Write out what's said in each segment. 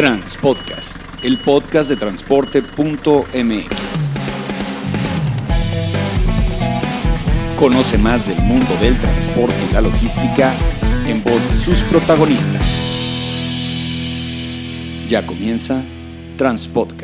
Transpodcast, el podcast de transporte.mx. Conoce más del mundo del transporte y la logística en voz de sus protagonistas. Ya comienza Transpodcast.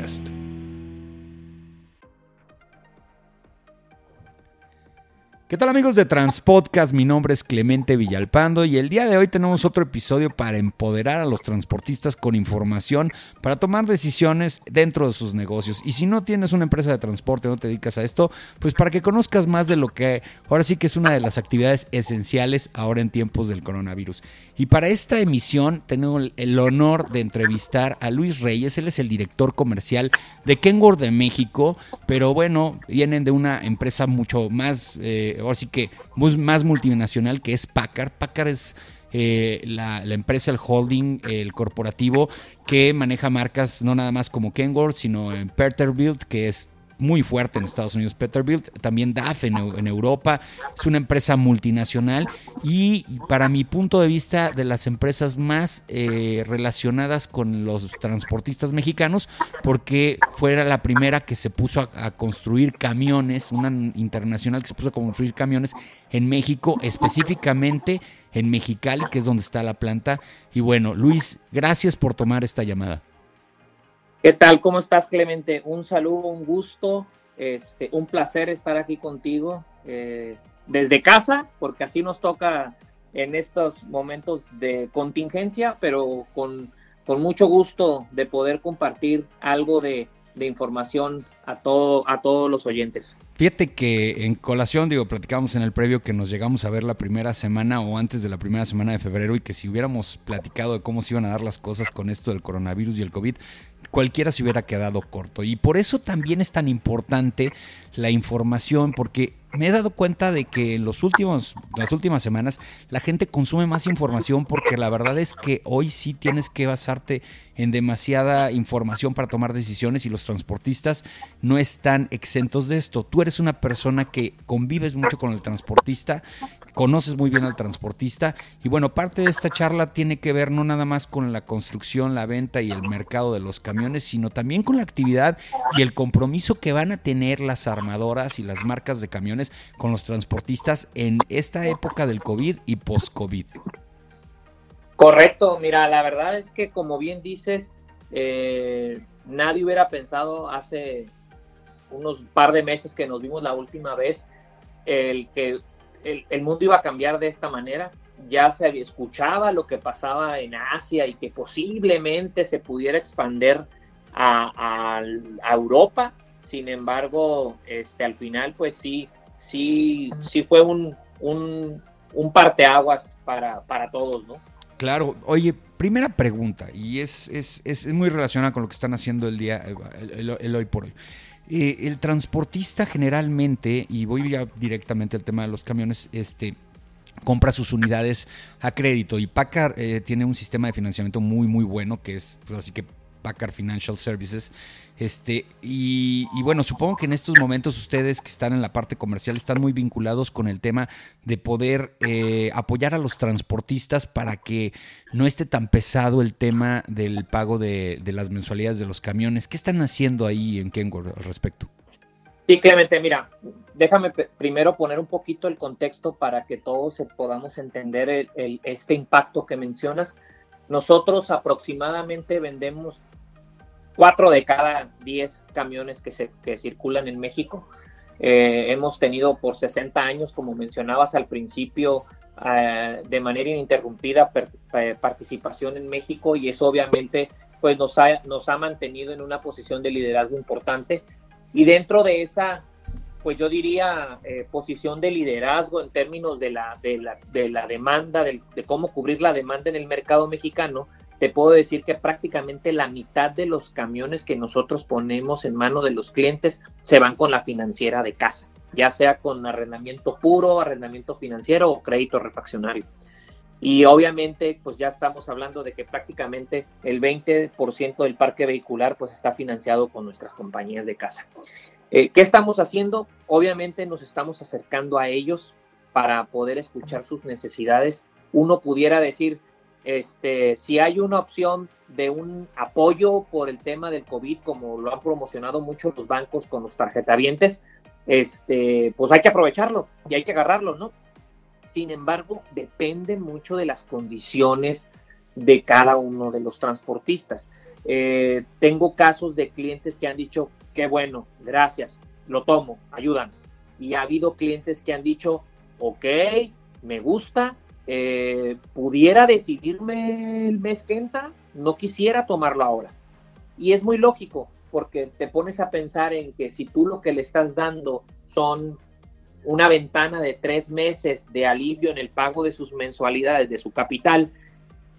¿Qué tal amigos de Transpodcast? Mi nombre es Clemente Villalpando y el día de hoy tenemos otro episodio para empoderar a los transportistas con información para tomar decisiones dentro de sus negocios. Y si no tienes una empresa de transporte, no te dedicas a esto, pues para que conozcas más de lo que ahora sí que es una de las actividades esenciales ahora en tiempos del coronavirus. Y para esta emisión tengo el honor de entrevistar a Luis Reyes, él es el director comercial de Kenworth de México, pero bueno, vienen de una empresa mucho más... Eh, ahora sí que más multinacional que es Packard. Packard es eh, la, empresa, el holding, el corporativo que maneja marcas no nada más como Kenworth, sino en Peterbilt, que es muy fuerte en Estados Unidos, Peterbilt, también DAF en, Europa, es una empresa multinacional y para mi punto de vista de las empresas más eh, relacionadas con los transportistas mexicanos, porque fuera la primera que se puso a, a, construir camiones, una internacional que se puso a construir camiones en México, específicamente en Mexicali, que es donde está la planta. Y bueno, Luis, gracias por tomar esta llamada. ¿Qué tal? ¿Cómo estás, Clemente? Un saludo, un gusto, este, un placer estar aquí contigo eh, desde casa, porque así nos toca en estos momentos de contingencia, pero con, mucho gusto de poder compartir algo de, de información a, todo, a todos los oyentes. Fíjate que en colación, digo, platicamos en el previo que nos llegamos a ver la primera semana o antes de la primera semana de febrero y que si hubiéramos platicado de cómo se iban a dar las cosas con esto del coronavirus y el COVID, cualquiera se hubiera quedado corto. Y por eso también es tan importante la información, porque me he dado cuenta de que en los últimos, las últimas semanas la gente consume más información porque la verdad es que hoy sí tienes que basarte en demasiada información para tomar decisiones y los transportistas no están exentos de esto. Tú eres una persona que convives mucho con el transportista conoces muy bien al transportista. Y bueno, parte de esta charla tiene que ver no nada más con la construcción, la venta y el mercado de los camiones, sino también con la actividad y el compromiso que van a tener las armadoras y las marcas de camiones con los transportistas en esta época del COVID y post-COVID. Correcto, mira, la verdad es que como bien dices, eh, nadie hubiera pensado hace unos par de meses que nos vimos la última vez el que el, mundo iba a cambiar de esta manera. Ya se escuchaba lo que pasaba en Asia y que posiblemente se pudiera expandir a, Europa. Sin embargo, este, al final, pues sí, sí, sí fue un, un, parteaguas para, para todos, ¿no? Claro, oye, primera pregunta, y es, es, es, muy relacionada con lo que están haciendo el día, el hoy por hoy. Eh, el transportista generalmente, y voy ya directamente al tema de los camiones, este, compra sus unidades a crédito y Packard eh, tiene un sistema de financiamiento muy muy bueno que es pues, así que Packard Financial Services este, y, bueno, supongo que en estos momentos ustedes que están en la parte comercial están muy vinculados con el tema de poder eh, apoyar a los transportistas para que no esté tan pesado el tema del pago de, las mensualidades de los camiones. ¿Qué están haciendo ahí en Kenworth al respecto? Sí, Clemente, mira, déjame primero poner un poquito el contexto para que todos podamos entender este impacto que mencionas. Nosotros aproximadamente vendemos cuatro de cada diez camiones que, se, que circulan en México. Eh, hemos tenido por 60 años, como mencionabas al principio, eh, de manera ininterrumpida eh, participación en México y eso obviamente pues nos ha, nos ha mantenido en una posición de liderazgo importante. Y dentro de esa, pues yo diría, posición de liderazgo en términos de la, de la, de la demanda, de cómo cubrir la demanda en el mercado mexicano, te puedo decir que prácticamente la mitad de los camiones que nosotros ponemos en mano de los clientes se van con la financiera de casa, ya sea con arrendamiento puro, arrendamiento financiero o crédito refaccionario. Y obviamente, pues ya estamos hablando de que prácticamente el 20% del parque vehicular pues está financiado con nuestras compañías de casa. Eh, ¿Qué estamos haciendo? Obviamente nos estamos acercando a ellos para poder escuchar sus necesidades. Uno pudiera decir, este, si hay una opción de un apoyo por el tema del COVID, como lo han promocionado mucho los bancos con los tarjetavientes, este, pues hay que aprovecharlo y hay que agarrarlo, ¿no? Sin embargo, depende mucho de las condiciones de cada uno de los transportistas. Eh, tengo casos de clientes que han dicho, qué bueno, gracias, lo tomo, ayudan. Y ha habido clientes que han dicho, ok, me gusta, eh, pudiera decidirme el mes que entra, no quisiera tomarlo ahora. Y es muy lógico, porque te pones a pensar en que si tú lo que le estás dando son una ventana de tres meses de alivio en el pago de sus mensualidades, de su capital,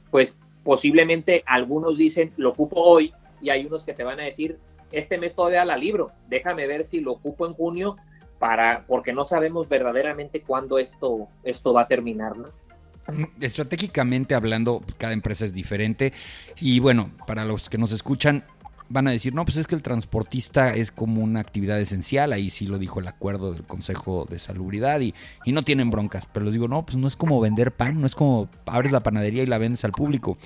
pues posiblemente algunos dicen lo ocupo hoy y hay unos que te van a decir este mes todavía la libro, déjame ver si lo ocupo en junio para porque no sabemos verdaderamente cuándo esto esto va a terminar, ¿no? Estratégicamente hablando, cada empresa es diferente y bueno, para los que nos escuchan, van a decir, no, pues es que el transportista es como una actividad esencial, ahí sí lo dijo el acuerdo del Consejo de Salubridad y, y no tienen broncas, pero les digo, no, pues no es como vender pan, no es como abres la panadería y la vendes al público.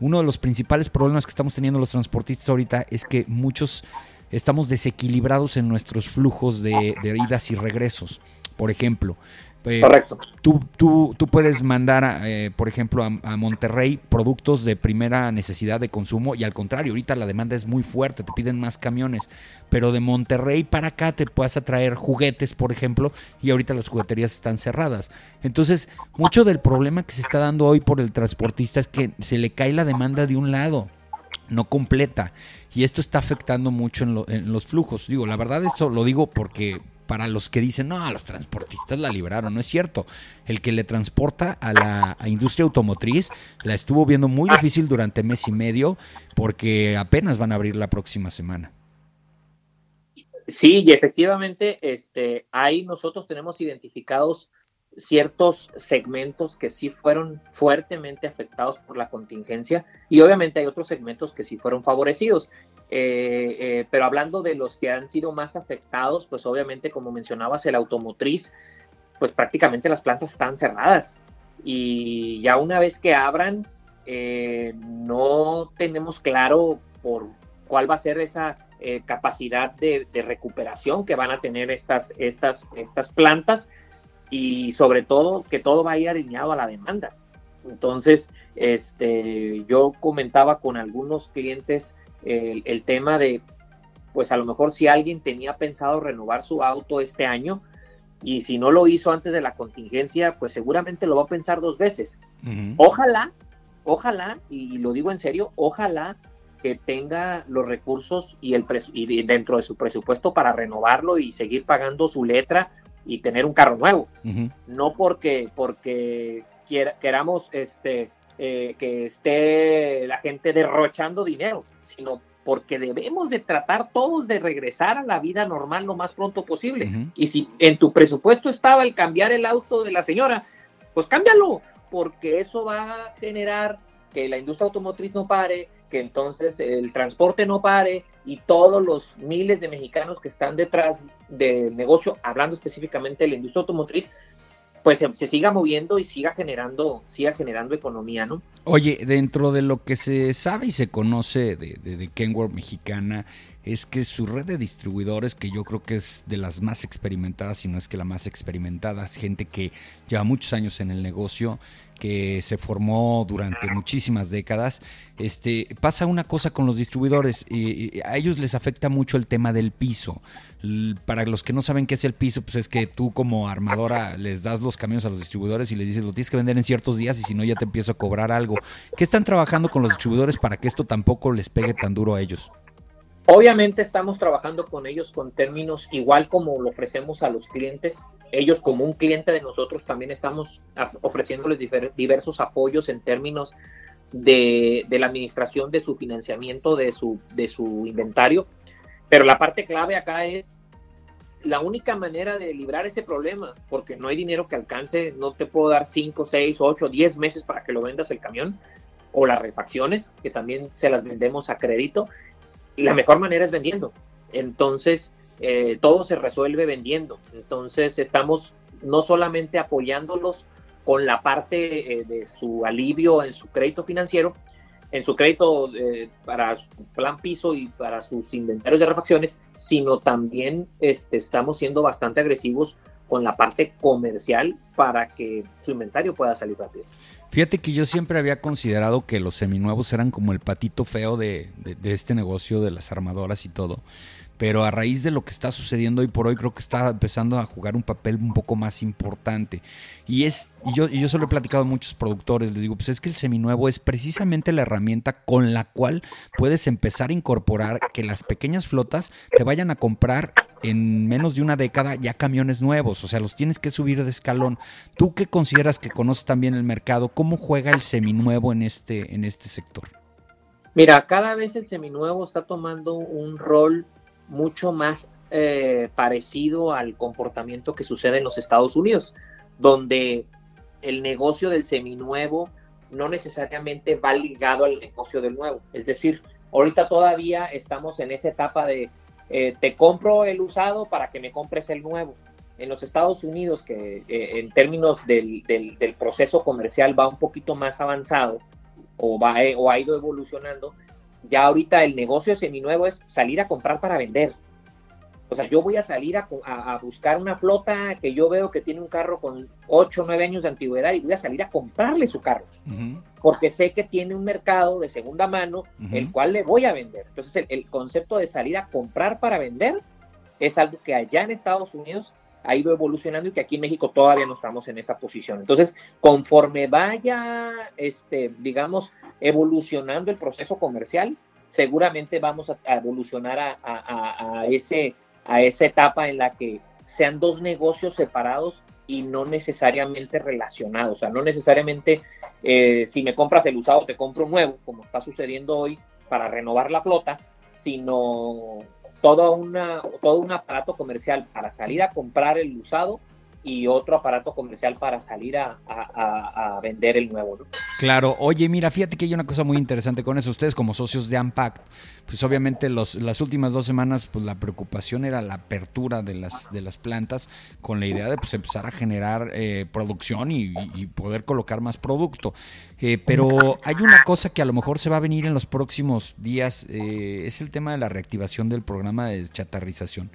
Uno de los principales problemas que estamos teniendo los transportistas ahorita es que muchos estamos desequilibrados en nuestros flujos de, de idas y regresos. Por ejemplo, eh, Correcto. Tú, tú, tú, puedes mandar, eh, por ejemplo, a, Monterrey productos de primera necesidad de consumo y al contrario, ahorita la demanda es muy fuerte, te piden más camiones, pero de Monterrey para acá te puedes atraer juguetes, por ejemplo, y ahorita las jugueterías están cerradas. Entonces, mucho del problema que se está dando hoy por el transportista es que se le cae la demanda de un lado no completa. Y esto está afectando mucho en, en, los flujos. Digo, la verdad eso lo digo porque para los que dicen, no, los transportistas la liberaron, no es cierto. El que le transporta a la industria automotriz la estuvo viendo muy difícil durante mes y medio porque apenas van a abrir la próxima semana. Sí, y efectivamente, este, ahí nosotros tenemos identificados ciertos segmentos que sí fueron fuertemente afectados por la contingencia y obviamente hay otros segmentos que sí fueron favorecidos. Eh, eh, pero hablando de los que han sido más afectados, pues obviamente, como mencionabas, el automotriz, pues prácticamente las plantas están cerradas. Y ya una vez que abran, eh, no tenemos claro por cuál va a ser esa capacidad de, recuperación que van a tener estas, estas, estas plantas y sobre todo que todo va a ir alineado a la demanda. Entonces, este, yo comentaba con algunos clientes el, tema de, pues a lo mejor si alguien tenía pensado renovar su auto este año y si no lo hizo antes de la contingencia, pues seguramente lo va a pensar dos veces. Ojalá, ojalá, y lo digo en serio, ojalá que tenga los recursos y, el y dentro de su presupuesto para renovarlo y seguir pagando su letra y tener un carro nuevo. No porque, porque queramos este, eh, que esté la gente derrochando dinero, sino porque debemos de tratar todos de regresar a la vida normal lo más pronto posible. Y si en tu presupuesto estaba el cambiar el auto de la señora, pues cámbialo, porque eso va a generar que la industria automotriz no pare, que entonces el transporte no pare y todos los miles de mexicanos que están detrás del negocio, hablando específicamente de la industria automotriz, pues se, siga moviendo y siga generando, siga generando economía, ¿no? Oye, dentro de lo que se sabe y se conoce de, de, de Kenworth mexicana, es que su red de distribuidores, que yo creo que es de las más experimentadas, si no es que la más experimentada, es gente que lleva muchos años en el negocio, que se formó durante muchísimas décadas, este, pasa una cosa con los distribuidores, y a ellos les afecta mucho el tema del piso. Para los que no saben qué es el piso, pues es que tú como armadora les das los camiones a los distribuidores y les dices, lo tienes que vender en ciertos días y si no ya te empiezo a cobrar algo. ¿Qué están trabajando con los distribuidores para que esto tampoco les pegue tan duro a ellos? Obviamente estamos trabajando con ellos con términos igual como lo ofrecemos a los clientes. Ellos como un cliente de nosotros también estamos ofreciéndoles diversos apoyos en términos de, la administración de su financiamiento, de su inventario. Pero la parte clave acá es la única manera de librar ese problema, porque no hay dinero que alcance, no te puedo dar 5, 6, 8, 10 meses para que lo vendas el camión, o las refacciones, que también se las vendemos a crédito, la mejor manera es vendiendo. Entonces, eh, todo se resuelve vendiendo. Entonces, estamos no solamente apoyándolos con la parte eh, de su alivio en su crédito financiero, en su crédito eh, para su plan piso y para sus inventarios de refacciones, sino también este, estamos siendo bastante agresivos con la parte comercial para que su inventario pueda salir rápido. Fíjate que yo siempre había considerado que los seminuevos eran como el patito feo de, de, este negocio de las armadoras y todo. Pero a raíz de lo que está sucediendo hoy por hoy, creo que está empezando a jugar un papel un poco más importante. Y es, y yo, y yo se lo he platicado a muchos productores, les digo, pues es que el seminuevo es precisamente la herramienta con la cual puedes empezar a incorporar que las pequeñas flotas te vayan a comprar en menos de una década ya camiones nuevos, o sea, los tienes que subir de escalón. ¿Tú qué consideras que conoces también el mercado? ¿Cómo juega el seminuevo en este, en este sector? Mira, cada vez el seminuevo está tomando un rol mucho más eh, parecido al comportamiento que sucede en los Estados Unidos, donde el negocio del seminuevo no necesariamente va ligado al negocio del nuevo. Es decir, ahorita todavía estamos en esa etapa de eh, te compro el usado para que me compres el nuevo. En los Estados Unidos, que eh, en términos del, proceso comercial va un poquito más avanzado o, va, o ha ido evolucionando, ya ahorita el negocio seminuevo es salir a comprar para vender. O sea, yo voy a salir a, buscar una flota que yo veo que tiene un carro con 8 o 9 años de antigüedad y voy a salir a comprarle su carro. Porque sé que tiene un mercado de segunda mano, el cual le voy a vender. Entonces, el, concepto de salir a comprar para vender es algo que allá en Estados Unidos ha ido evolucionando y que aquí en México todavía no estamos en esa posición. Entonces, conforme vaya, este, digamos, evolucionando el proceso comercial, seguramente vamos a, evolucionar a ese a esa etapa en la que sean dos negocios separados y no necesariamente relacionados. O sea, no necesariamente eh, si me compras el usado te compro nuevo, como está sucediendo hoy para renovar la flota, sino todo, una, todo un aparato comercial para salir a comprar el usado y otro aparato comercial para salir a, vender el nuevo. Claro, oye, mira, fíjate que hay una cosa muy interesante con eso. Ustedes como socios de AMPAC, pues obviamente los, las últimas dos semanas, pues la preocupación era la apertura de las, de las plantas con la idea de pues, empezar a generar eh, producción y, poder colocar más producto. Eh, pero hay una cosa que a lo mejor se va a venir en los próximos días, eh, es el tema de la reactivación del programa de chatarrización.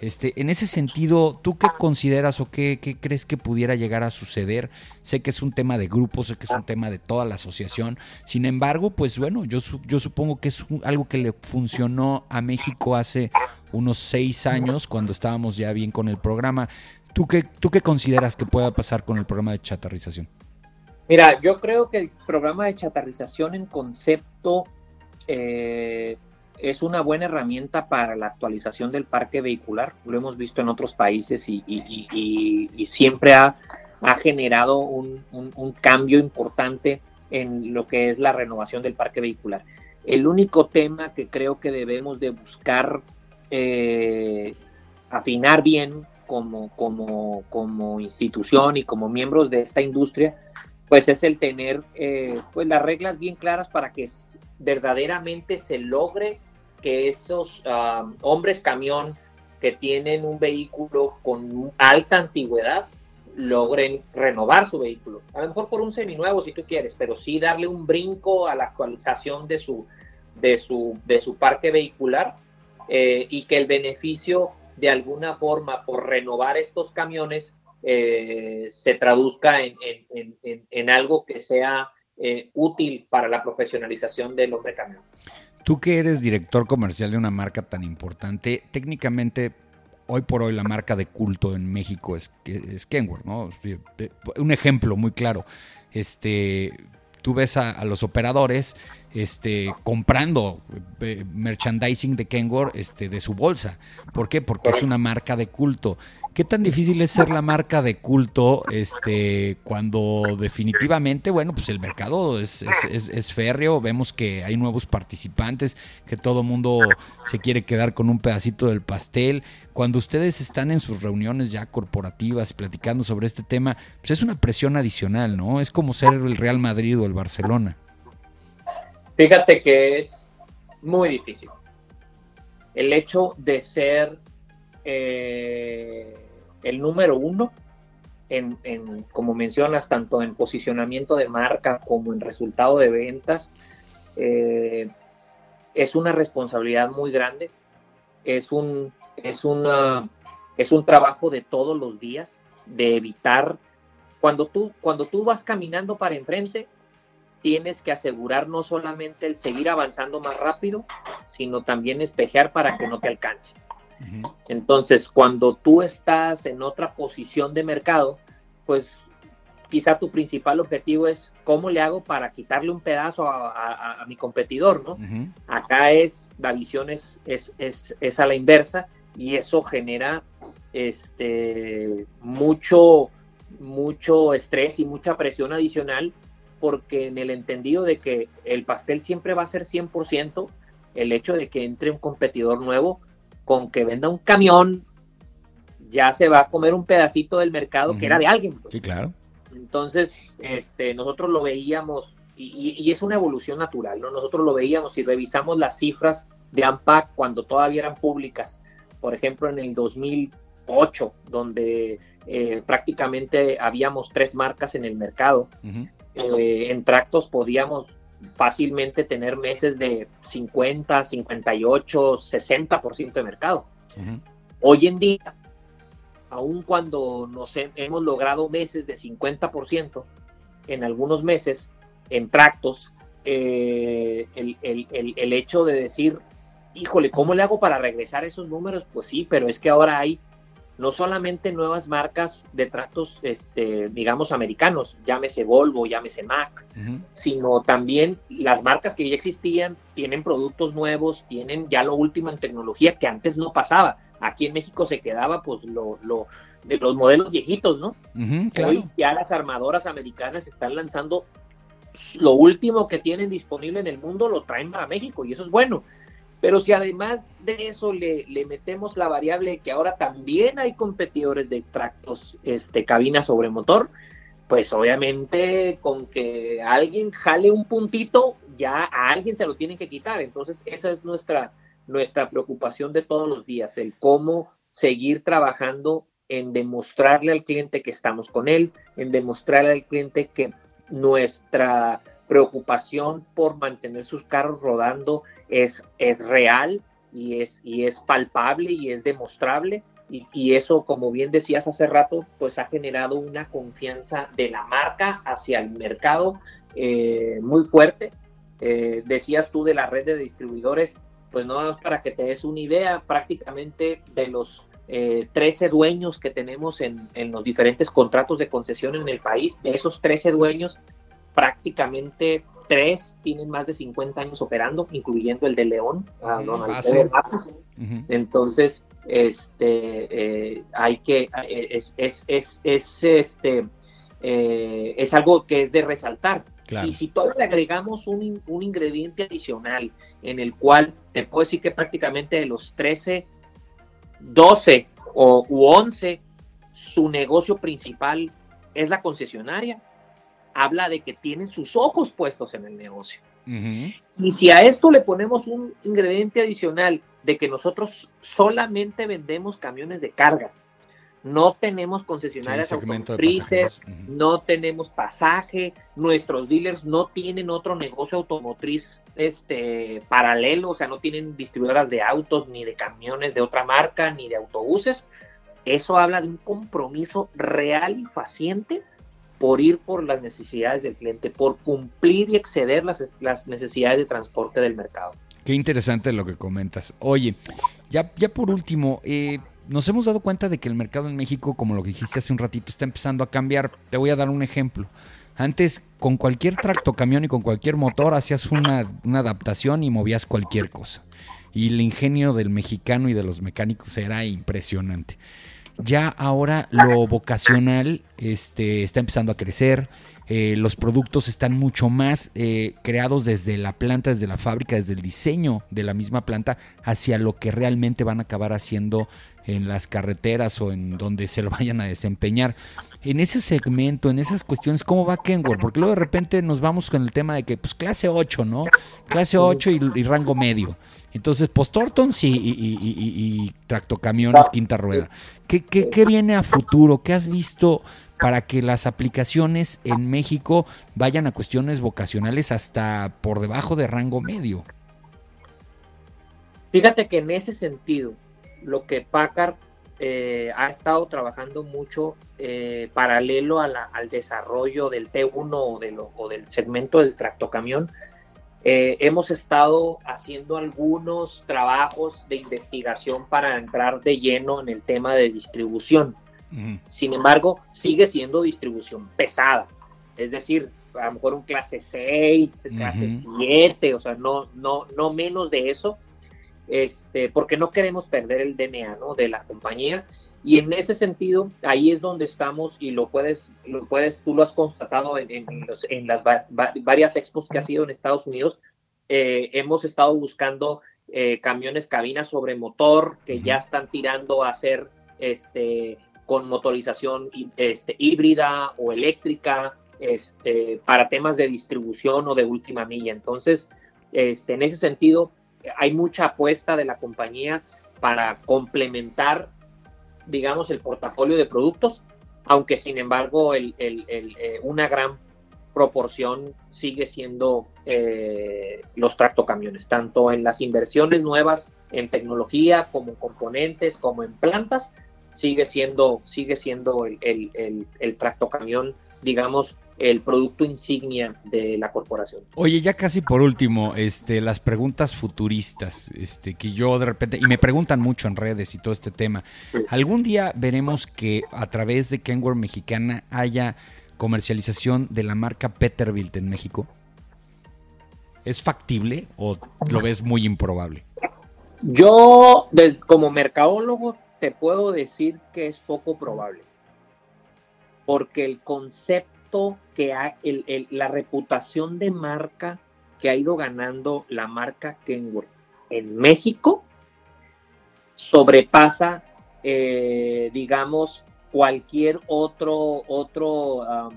Este, en ese sentido, ¿tú qué consideras o qué, crees que pudiera llegar a suceder? Sé que es un tema de grupo, sé que es un tema de toda la asociación. Sin embargo, pues bueno, yo, yo supongo que es algo que le funcionó a México hace unos seis años, cuando estábamos ya bien con el programa. ¿Tú qué, ¿Tú qué consideras que pueda pasar con el programa de chatarrización? Mira, yo creo que el programa de chatarrización en concepto eh, es una buena herramienta para la actualización del parque vehicular. Lo hemos visto en otros países y, siempre ha, generado un, cambio importante en lo que es la renovación del parque vehicular. El único tema que creo que debemos de buscar eh, afinar bien como, institución y como miembros de esta industria, pues es el tener eh, pues las reglas bien claras para que verdaderamente se logre que esos ah, hombres camión que tienen un vehículo con alta antigüedad logren renovar su vehículo. A lo mejor por un seminuevo si tú quieres, pero sí darle un brinco a la actualización de su, de su, de su parque vehicular eh, y que el beneficio de alguna forma por renovar estos camiones eh, se traduzca en, en, algo que sea eh, útil para la profesionalización del hombre camión. Tú que eres director comercial de una marca tan importante, técnicamente hoy por hoy la marca de culto en México es, es Kenworth, ¿no? Un ejemplo muy claro. Este, tú ves a, los operadores este, comprando eh, merchandising de Kenworth este, de su bolsa. ¿Por qué? Porque es una marca de culto. ¿Qué tan difícil es ser la marca de culto este, cuando definitivamente, bueno, pues el mercado es, es, férreo, vemos que hay nuevos participantes, que todo mundo se quiere quedar con un pedacito del pastel? Cuando ustedes están en sus reuniones ya corporativas platicando sobre este tema, pues es una presión adicional, ¿no? Es como ser el Real Madrid o el Barcelona. Fíjate que es muy difícil. El hecho de ser... Eh el número uno en, como mencionas, tanto en posicionamiento de marca como en resultado de ventas, eh, es una responsabilidad muy grande, es un, es, es un trabajo de todos los días, de evitar, cuando tú, cuando tú vas caminando para enfrente, tienes que asegurar no solamente el seguir avanzando más rápido, sino también espejear para que no te alcance. Entonces, cuando tú estás en otra posición de mercado, pues quizá tu principal objetivo es cómo le hago para quitarle un pedazo a, mi competidor, ¿no? Acá es, la visión es, es, es, a la inversa y eso genera este, mucho, mucho estrés y mucha presión adicional porque en el entendido de que el pastel siempre va a ser 100%, el hecho de que entre un competidor nuevo con que venda un camión, ya se va a comer un pedacito del mercado que era de alguien. Pues. Sí, claro. Entonces, este, nosotros lo veíamos, y, es una evolución natural, ¿no? Nosotros lo veíamos y revisamos las cifras de AMPAC cuando todavía eran públicas, por ejemplo, en el 2008, donde eh, prácticamente habíamos tres marcas en el mercado. Eh, en tractos podíamos fácilmente tener meses de 50, 58, 60% de mercado. Hoy en día, aun cuando nos hemos logrado meses de 50%, en algunos meses, en tractos, eh, el, el, hecho de decir, híjole, ¿cómo le hago para regresar esos números? Pues sí, pero es que ahora hay no solamente nuevas marcas de tratos, este, digamos, americanos, llámese Volvo, llámese Mac, sino también las marcas que ya existían tienen productos nuevos, tienen ya lo último en tecnología que antes no pasaba. Aquí en México se quedaba pues lo, lo de los modelos viejitos, ¿no? Hoy ya las armadoras americanas están lanzando lo último que tienen disponible en el mundo, lo traen para México y eso es bueno. Pero si además de eso le, metemos la variable que ahora también hay competidores de tractos este, cabina sobre motor, pues obviamente con que alguien jale un puntito, ya a alguien se lo tienen que quitar. Entonces esa es nuestra, nuestra preocupación de todos los días, el cómo seguir trabajando en demostrarle al cliente que estamos con él, en demostrarle al cliente que nuestra preocupación por mantener sus carros rodando es, es real y es, y es palpable y es demostrable. Y, eso, como bien decías hace rato, pues ha generado una confianza de la marca hacia el mercado eh, muy fuerte. Eh, decías tú de la red de distribuidores, pues no para que te des una idea, prácticamente de los 13 eh, dueños que tenemos en, en, los diferentes contratos de concesión en el país, de esos 13 dueños, prácticamente tres tienen más de 50 años operando, incluyendo el de León, ah, Entonces, este, eh, hay que, eh, es, es, es, es este, eh, es algo que es de resaltar. Y si todo le agregamos un, un, ingrediente adicional en el cual te puedo decir que prácticamente de los 13, 12 o, u 11, su negocio principal es la concesionaria, habla de que tienen sus ojos puestos en el negocio. Y si a esto le ponemos un ingrediente adicional de que nosotros solamente vendemos camiones de carga, no tenemos concesionarias automotrices, no tenemos pasaje, nuestros dealers no tienen otro negocio automotriz este paralelo, o sea, no tienen distribuidoras de autos, ni de camiones de otra marca, ni de autobuses. Eso habla de un compromiso real y faciente por ir por las necesidades del cliente, por cumplir y exceder las, las necesidades de transporte del mercado. Qué interesante lo que comentas. Oye, ya, ya por último, eh, nos hemos dado cuenta de que el mercado en México, como lo dijiste hace un ratito, está empezando a cambiar. Te voy a dar un ejemplo. Antes, con cualquier tracto camión y con cualquier motor, hacías una, una adaptación y movías cualquier cosa. Y el ingenio del mexicano y de los mecánicos era impresionante ya ahora lo vocacional este, está empezando a crecer. Eh, los productos están mucho más eh, creados desde la planta, desde la fábrica, desde el diseño de la misma planta hacia lo que realmente van a acabar haciendo en las carreteras o en donde se lo vayan a desempeñar. En ese segmento, en esas cuestiones, ¿cómo va Kenworth? Porque luego de repente nos vamos con el tema de que, pues, clase 8, ¿no? Clase 8 y, rango medio. Entonces, post-Tortons y, y, tractocamiones, quinta rueda. ¿Qué, ¿Qué, qué, viene a futuro? ¿Qué has visto para que las aplicaciones en México vayan a cuestiones vocacionales hasta por debajo de rango medio. Fíjate que en ese sentido, lo que Packard eh, ha estado trabajando mucho eh, paralelo al desarrollo del T1 o, o, del segmento del tractocamión, eh, hemos estado haciendo algunos trabajos de investigación para entrar de lleno en el tema de distribución. Sin embargo, sigue siendo distribución pesada. Es decir, a lo mejor un clase 6, clase 7, o sea, no, no, no menos de eso, este, porque no queremos perder el DNA ¿no? de la compañía. Y en ese sentido, ahí es donde estamos y lo puedes, lo puedes tú lo has constatado en, en, las varias expos que ha sido en Estados Unidos. Eh, hemos estado buscando eh, camiones cabina sobre motor que ya están tirando a ser este, con motorización este, híbrida o eléctrica este, para temas de distribución o de última milla. Entonces, este, en ese sentido, hay mucha apuesta de la compañía para complementar, digamos, el portafolio de productos, aunque sin embargo el, eh, una gran proporción sigue siendo eh, los tractocamiones, tanto en las inversiones nuevas en tecnología como en componentes, como en plantas, sigue siendo, sigue siendo el, el, el, tractocamión, digamos, el producto insignia de la corporación. Oye, ya casi por último, este, las preguntas futuristas, este, que yo de repente, y me preguntan mucho en redes y todo este tema. ¿Algún día veremos que a través de Kenworth Mexicana haya comercialización de la marca Peterbilt en México? ¿Es factible o lo ves muy improbable? Yo, como mercadólogo, te puedo decir que es poco probable. Porque el concepto que ha, la reputación de marca que ha ido ganando la marca Kenworth en México sobrepasa, eh, digamos, cualquier otro, otro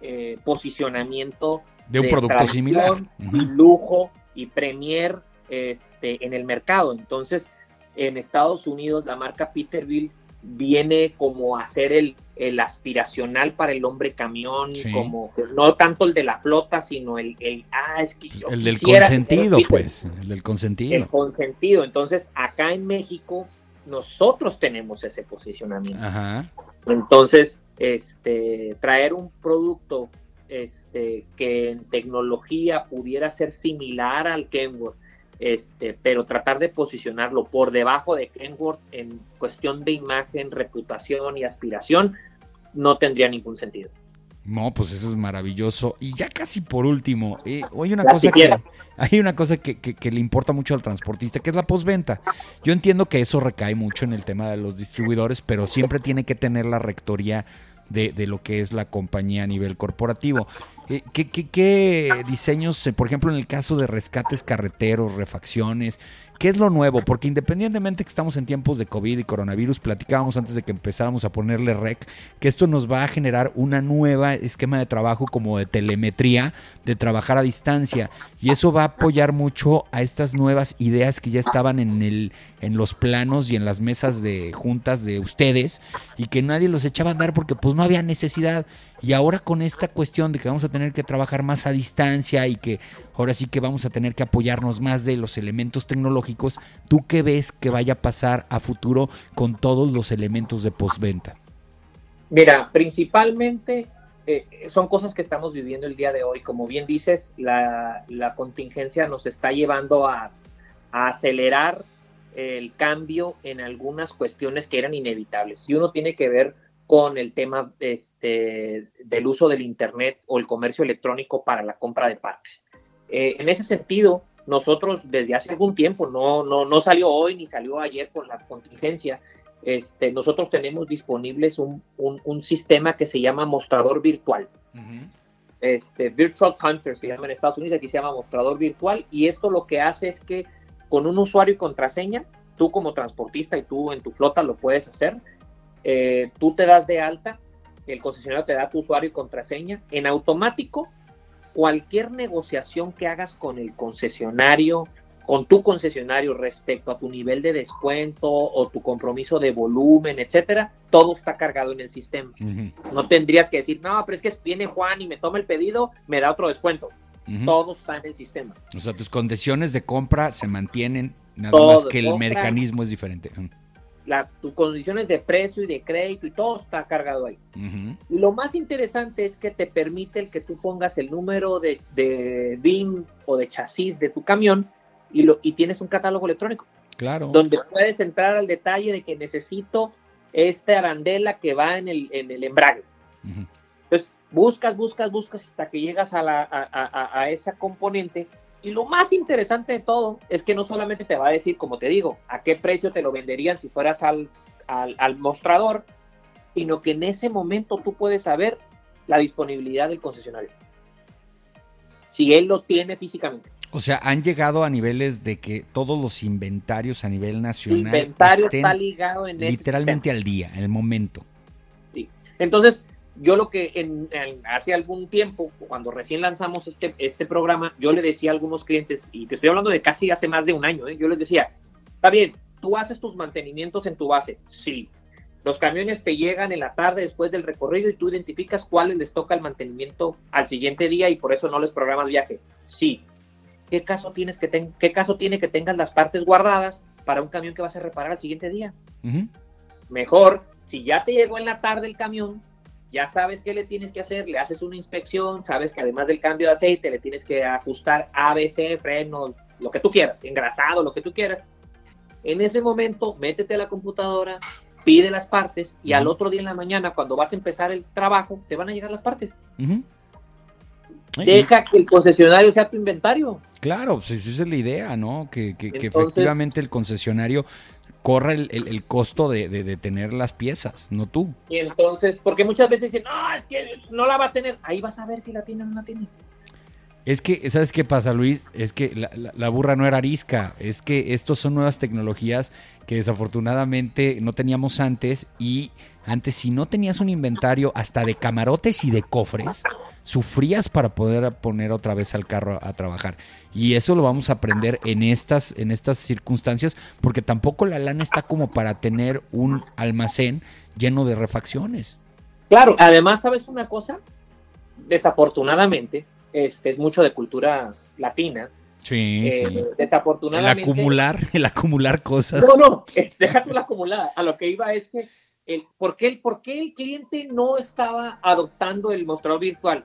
eh, posicionamiento de un producto similar. Lujo y premier este, en el mercado. Entonces, en Estados Unidos la marca Peterbilt viene como a ser el, el aspiracional para el hombre camión, como no tanto el de la flota, sino el, el ah, es que el del consentido, pues, el del consentido. El consentido. Entonces, acá en México, nosotros tenemos ese posicionamiento. Entonces, este, traer un producto este, que en tecnología pudiera ser similar al Kenworth, este, pero tratar de posicionarlo por debajo de Kenworth en cuestión de imagen, reputación y aspiración, no tendría ningún sentido. No, pues eso es maravilloso. Y ya casi por último, eh, hay una cosa, que, hay una cosa que, que, le importa mucho al transportista, que es la postventa. Yo entiendo que eso recae mucho en el tema de los distribuidores, pero siempre tiene que tener la rectoría de, de lo que es la compañía a nivel corporativo. Eh, ¿Qué, qué, qué diseños, eh, por ejemplo, en el caso de rescates carreteros, refacciones, ¿Qué es lo nuevo? Porque independientemente que estamos en tiempos de COVID y coronavirus, platicábamos antes de que empezáramos a ponerle rec, que esto nos va a generar una nueva esquema de trabajo como de telemetría, de trabajar a distancia. Y eso va a apoyar mucho a estas nuevas ideas que ya estaban en, el, en los planos y en las mesas de juntas de ustedes y que nadie los echaba a andar porque pues no había necesidad. Y ahora con esta cuestión de que vamos a tener que trabajar más a distancia y que ahora sí que vamos a tener que apoyarnos más de los elementos tecnológicos, ¿tú qué ves que vaya a pasar a futuro con todos los elementos de postventa? Mira, principalmente eh, son cosas que estamos viviendo el día de hoy. Como bien dices, la, contingencia nos está llevando a, a acelerar el cambio en algunas cuestiones que eran inevitables. Y uno tiene que ver con el tema este, del uso del Internet o el comercio electrónico para la compra de partes. Eh, en ese sentido, nosotros desde hace algún tiempo, no, no, no salió hoy ni salió ayer por la contingencia, este, nosotros tenemos disponibles un, un, sistema que se llama mostrador virtual. este, Virtual Counter se llama en Estados Unidos, aquí se llama mostrador virtual, y esto lo que hace es que con un usuario y contraseña, tú como transportista y tú en tu flota lo puedes hacer, eh, tú te das de alta, el concesionario te da tu usuario y contraseña, en automático, cualquier negociación que hagas con el concesionario, con tu concesionario respecto a tu nivel de descuento o tu compromiso de volumen, etcétera, todo está cargado en el sistema. No tendrías que decir, no, pero es que viene Juan y me toma el pedido, me da otro descuento. Todo está en el sistema. O sea, tus condiciones de compra se mantienen, nada más que el mecanismo es diferente. La, tus condiciones de precio y de crédito y todo está cargado ahí. Y lo más interesante es que te permite el que tú pongas el número de, de BIM o de chasis de tu camión y, lo, y tienes un catálogo electrónico. Claro. Donde puedes entrar al detalle de que necesito esta arandela que va en el, en el embrague. Entonces, buscas, buscas, buscas hasta que llegas a, la, a, a, esa componente. Y lo más interesante de todo es que no solamente te va a decir, como te digo, a qué precio te lo venderían si fueras al, al, al mostrador, sino que en ese momento tú puedes saber la disponibilidad del concesionario. Si él lo tiene físicamente. O sea, han llegado a niveles de que todos los inventarios a nivel nacional inventario está ligado en literalmente al día, en el momento. Sí. Entonces, yo lo que en, hace algún tiempo, cuando recién lanzamos este, este programa, yo le decía a algunos clientes, y te estoy hablando de casi hace más de un año, ¿eh? yo les decía, está bien, tú haces tus mantenimientos en tu base, sí. Los camiones te llegan en la tarde después del recorrido y tú identificas cuáles les toca el mantenimiento al siguiente día y por eso no les programas viaje. Sí, ¿qué caso, tienes que ¿qué caso tiene que tengas las partes guardadas para un camión que vas a reparar al siguiente día? Mejor, si ya te llegó en la tarde el camión, ya sabes qué le tienes que hacer, le haces una inspección, sabes que además del cambio de aceite le tienes que ajustar ABC, freno, lo que tú quieras, engrasado, lo que tú quieras. En ese momento, métete a la computadora, pide las partes y al otro día en la mañana, cuando vas a empezar el trabajo, te van a llegar las partes. Deja que el concesionario sea tu inventario. Claro, pues esa es la idea, ¿no? Que, efectivamente el concesionario corra el, costo de, tener las piezas, no tú. Y entonces, porque muchas veces dicen, no, es que no la va a tener. Ahí vas a ver si la tiene o no la tiene. Es que, ¿sabes qué pasa, Luis? Es que la, la, burra no era arisca. Es que estos son nuevas tecnologías que desafortunadamente no teníamos antes. Y antes, si no tenías un inventario hasta de camarotes y de cofres, sufrías para poder poner otra vez al carro a, trabajar. Y eso lo vamos a aprender en estas, en estas circunstancias, porque tampoco la lana está como para tener un almacén lleno de refacciones. Claro, además, ¿sabes una cosa? Desafortunadamente, este es mucho de cultura latina. Sí, eh, sí. Desafortunadamente. El acumular, el acumular cosas. No, no, déjate la acumular. A lo que iba es que el, ¿por, qué, ¿por qué el cliente no estaba adoptando el mostrador virtual?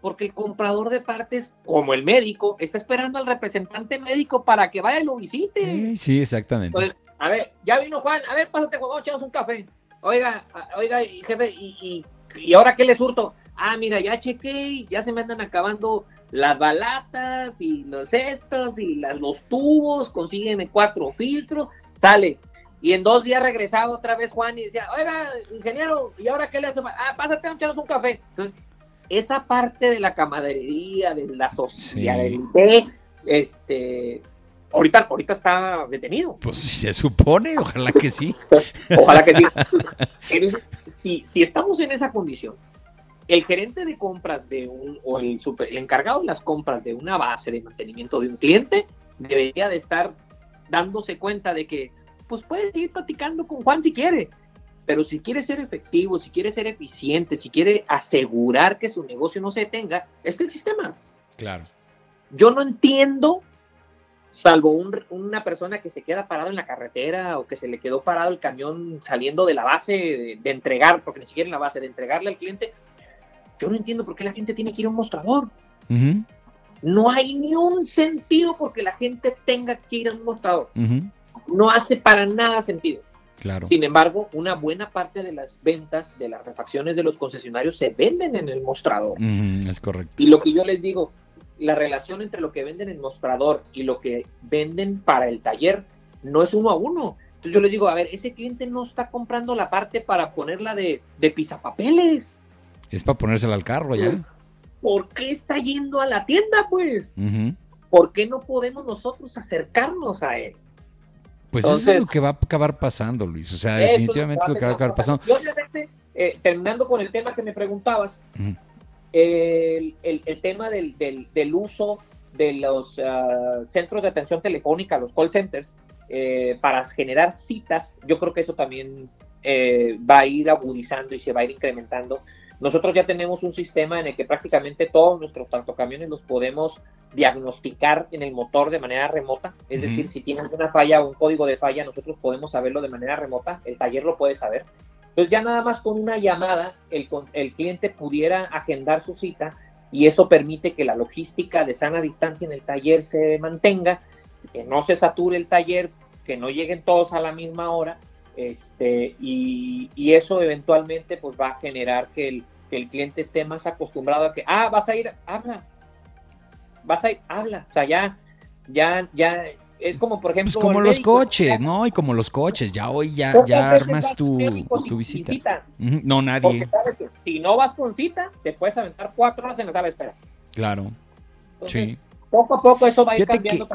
Porque el comprador de partes, como el médico, está esperando al representante médico para que vaya y lo visite. Sí, exactamente. a ver, ya vino Juan, a ver, pásate, Juan, echamos un café. Oiga, oiga, jefe, y, y, ahora qué le surto? Ah, mira, ya chequé, ya se me andan acabando las balatas y los estos y los tubos, consígueme cuatro filtros, sale, y en dos días regresaba otra vez Juan y decía, oiga, ingeniero, ¿y ahora qué le hace? Ah, pásate a echarnos un café. Entonces, esa parte de la camaradería, de la sociedad, este, ahorita, ahorita está detenido. Pues se supone, ojalá que sí. ojalá que sí. si, si estamos en esa condición, el gerente de compras de un, o el, super, el encargado de las compras de una base de mantenimiento de un cliente, debería de estar dándose cuenta de que pues puede seguir platicando con Juan si quiere. Pero si quiere ser efectivo, si quiere ser eficiente, si quiere asegurar que su negocio no se detenga, es que el sistema. Claro. Yo no entiendo, salvo una persona que se queda parado en la carretera o que se le quedó parado el camión saliendo de la base de, entregar, porque ni siquiera en la base, de entregarle al cliente. Yo no entiendo por qué la gente tiene que ir a un mostrador. No hay ni un sentido porque la gente tenga que ir a un mostrador no hace para nada sentido. Claro. Sin embargo, una buena parte de las ventas de las refacciones de los concesionarios se venden en el mostrador. es correcto. Y lo que yo les digo, la relación entre lo que venden en el mostrador y lo que venden para el taller no es uno a uno. Entonces yo les digo, a ver, ese cliente no está comprando la parte para ponerla de, de pisapapeles. Es para ponérsela al carro ya. ¿Por qué está yendo a la tienda, pues? ¿Por qué no podemos nosotros acercarnos a él? Pues eso es lo que va a acabar pasando, Luis. O sea, definitivamente es lo que va a acabar pasando. Yo, obviamente, eh, terminando con el tema que me preguntabas, el, tema del, uso de los ah, centros de atención telefónica, los call centers, eh, para generar citas, yo creo que eso también eh, va a ir agudizando y se va a ir incrementando. Nosotros ya tenemos un sistema en el que prácticamente todos nuestros tractocamiones los podemos diagnosticar en el motor de manera remota, es decir, si tienen una falla o un código de falla, nosotros podemos saberlo de manera remota, el taller lo puede saber. Entonces ya nada más con una llamada el, el cliente pudiera agendar su cita y eso permite que la logística de sana distancia en el taller se mantenga, que no se sature el taller, que no lleguen todos a la misma hora, este, y, eso eventualmente pues va a generar que el, que el cliente esté más acostumbrado a que, ah, vas a ir, habla, vas a ir, habla, o sea, ya, ya, ya, es como por ejemplo... Pues como los coches, ¿no? Y como los coches, ya hoy ya, ya armas tu, tu visita. No, nadie. si no vas con cita, te puedes aventar cuatro horas en la sala de espera. Claro. sí. Poco a poco eso va a ir cambiando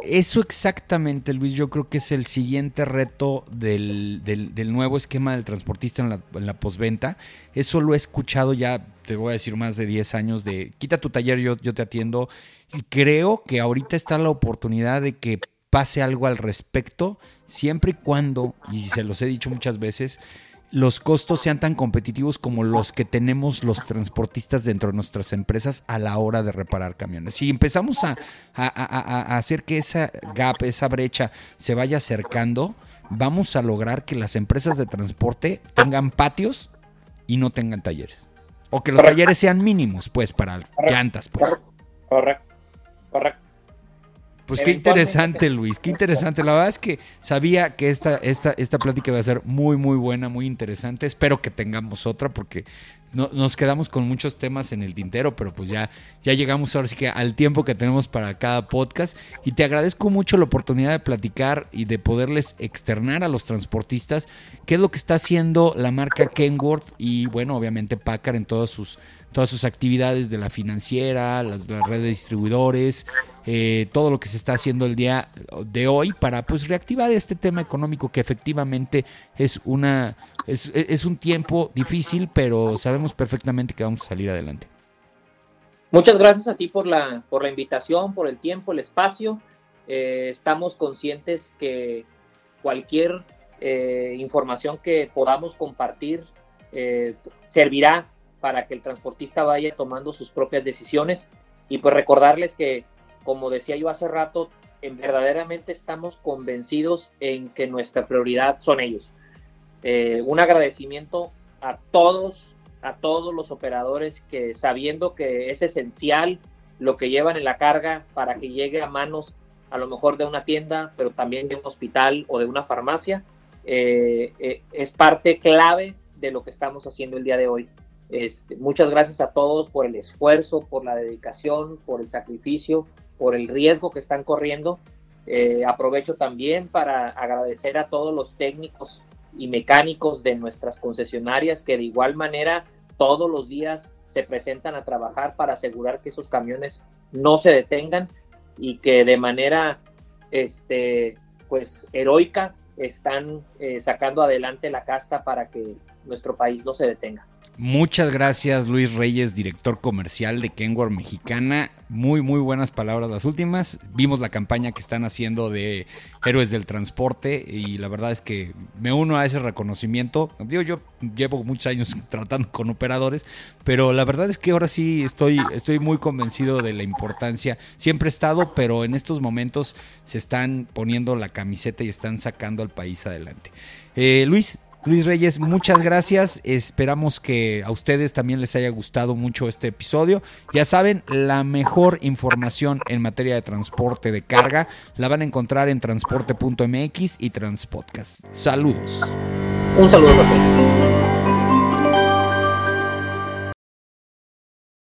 Eso exactamente, Luis, yo creo que es el siguiente reto del, del, nuevo esquema del transportista en la, en la posventa. Eso lo he escuchado ya, te voy a decir, más de 10 años de quita tu taller, yo, yo te atiendo y creo que ahorita está la oportunidad de que pase algo al respecto, siempre y cuando, y se los he dicho muchas veces, los costos sean tan competitivos como los que tenemos los transportistas dentro de nuestras empresas a la hora de reparar camiones. Si empezamos a, a, hacer que esa gap, esa brecha se vaya acercando, vamos a lograr que las empresas de transporte tengan patios y no tengan talleres. O que los talleres sean mínimos, pues, para llantas. Pues. Correcto. Correcto. Pues qué interesante, Luis, qué interesante. La verdad es que sabía que esta, esta, esta plática iba a ser muy, muy buena, muy interesante. Espero que tengamos otra porque no, nos quedamos con muchos temas en el tintero, pero pues ya, ya llegamos ahora sí que al tiempo que tenemos para cada podcast. Y te agradezco mucho la oportunidad de platicar y de poderles externar a los transportistas qué es lo que está haciendo la marca Kenworth y bueno, obviamente Packard en todas sus todas sus actividades de la financiera, las, redes de distribuidores, eh, todo lo que se está haciendo el día de hoy para pues reactivar este tema económico que efectivamente es una es, es un tiempo difícil, pero sabemos perfectamente que vamos a salir adelante. Muchas gracias a ti por la, por la invitación, por el tiempo, el espacio. Eh, estamos conscientes que cualquier eh, información que podamos compartir servirá para que el transportista vaya tomando sus propias decisiones y pues recordarles que, como decía yo hace rato, en verdaderamente estamos convencidos en que nuestra prioridad son ellos. Eh, un agradecimiento a todos, a todos los operadores que sabiendo que es esencial lo que llevan en la carga para que llegue a manos a lo mejor de una tienda, pero también de un hospital o de una farmacia, eh, eh, es parte clave de lo que estamos haciendo el día de hoy. Este, muchas gracias a todos por el esfuerzo, por la dedicación, por el sacrificio, por el riesgo que están corriendo. Eh, aprovecho también para agradecer a todos los técnicos y mecánicos de nuestras concesionarias que de igual manera todos los días se presentan a trabajar para asegurar que esos camiones no se detengan y que de manera este pues heroica están eh, sacando adelante la casta para que nuestro país no se detenga. Muchas gracias Luis Reyes, director comercial de Kenworth Mexicana. Muy, muy buenas palabras las últimas. Vimos la campaña que están haciendo de Héroes del Transporte y la verdad es que me uno a ese reconocimiento. Digo, yo llevo muchos años tratando con operadores, pero la verdad es que ahora sí estoy, estoy muy convencido de la importancia. Siempre he estado, pero en estos momentos se están poniendo la camiseta y están sacando al país adelante. Eh, Luis, Luis Reyes, muchas gracias. Esperamos que a ustedes también les haya gustado mucho este episodio. Ya saben, la mejor información en materia de transporte de carga la van a encontrar en transporte.mx y Transpodcast. Saludos. Un saludo a